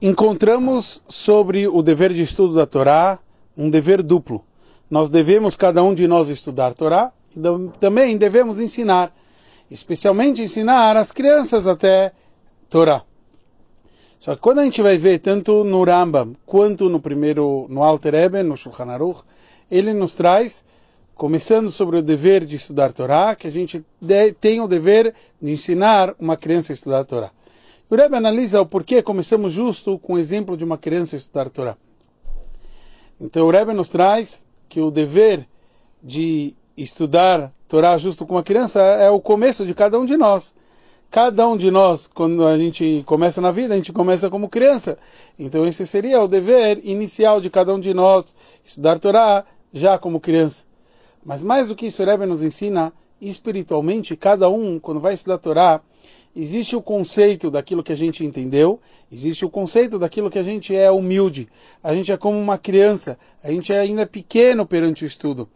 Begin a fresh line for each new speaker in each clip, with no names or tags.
encontramos sobre o dever de estudo da Torá um dever duplo. Nós devemos, cada um de nós, estudar a Torá e também devemos ensinar, especialmente ensinar as crianças até Torá. Só que quando a gente vai ver, tanto no Rambam quanto no primeiro, no Alter Eben, no Shulchan Aruch, ele nos traz, começando sobre o dever de estudar Torá, que a gente tem o dever de ensinar uma criança a estudar Torá. O Rebbe analisa o porquê começamos justo com o exemplo de uma criança estudar Torá. Então o Rebbe nos traz que o dever de estudar Torá justo com uma criança é o começo de cada um de nós. Cada um de nós, quando a gente começa na vida, a gente começa como criança. Então esse seria o dever inicial de cada um de nós, estudar Torá já como criança. Mas mais do que isso, o Rebbe nos ensina espiritualmente, cada um, quando vai estudar Torá, existe o conceito daquilo que a gente entendeu, existe o conceito daquilo que a gente é humilde. A gente é como uma criança, a gente é ainda pequeno perante o estudo.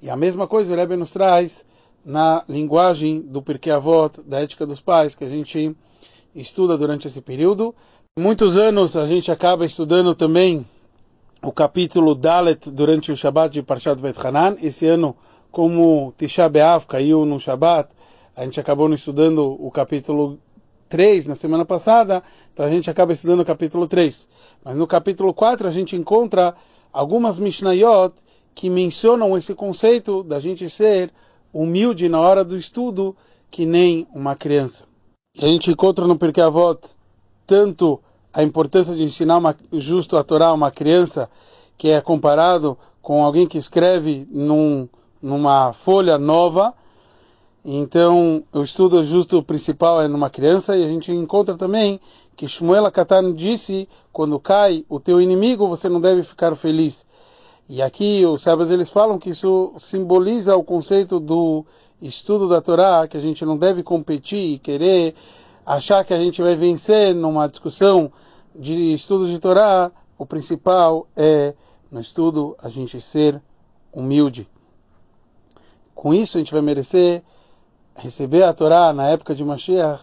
E a mesma coisa o Rebbe nos traz na linguagem do Pirkei Avot, da ética dos pais, que a gente estuda durante esse período. Muitos anos a gente acaba estudando também o capítulo Dalet durante o Shabbat de Parshat Vet Hanan. Esse ano, como Tisha B'Av caiu no Shabbat, a gente acabou estudando o capítulo 3 na semana passada, então a gente acaba estudando o capítulo 3. Mas no capítulo 4 a gente encontra algumas Mishnayot que mencionam esse conceito da gente ser humilde na hora do estudo, que nem uma criança. E a gente encontra no Pirkei Avot tanto a importância de ensinar uma, justo a Torá a uma criança, que é comparado com alguém que escreve num, numa folha nova, então, o estudo justo principal é numa criança e a gente encontra também que Shmuel Akatan disse, quando cai o teu inimigo, você não deve ficar feliz. E aqui os sábios eles falam que isso simboliza o conceito do estudo da Torá, que a gente não deve competir e querer achar que a gente vai vencer numa discussão de estudo de Torá. O principal é no estudo a gente ser humilde. Com isso a gente vai merecer receber a Torá na época de Mashiach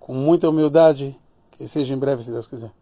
com muita humildade, que seja em breve, se Deus quiser.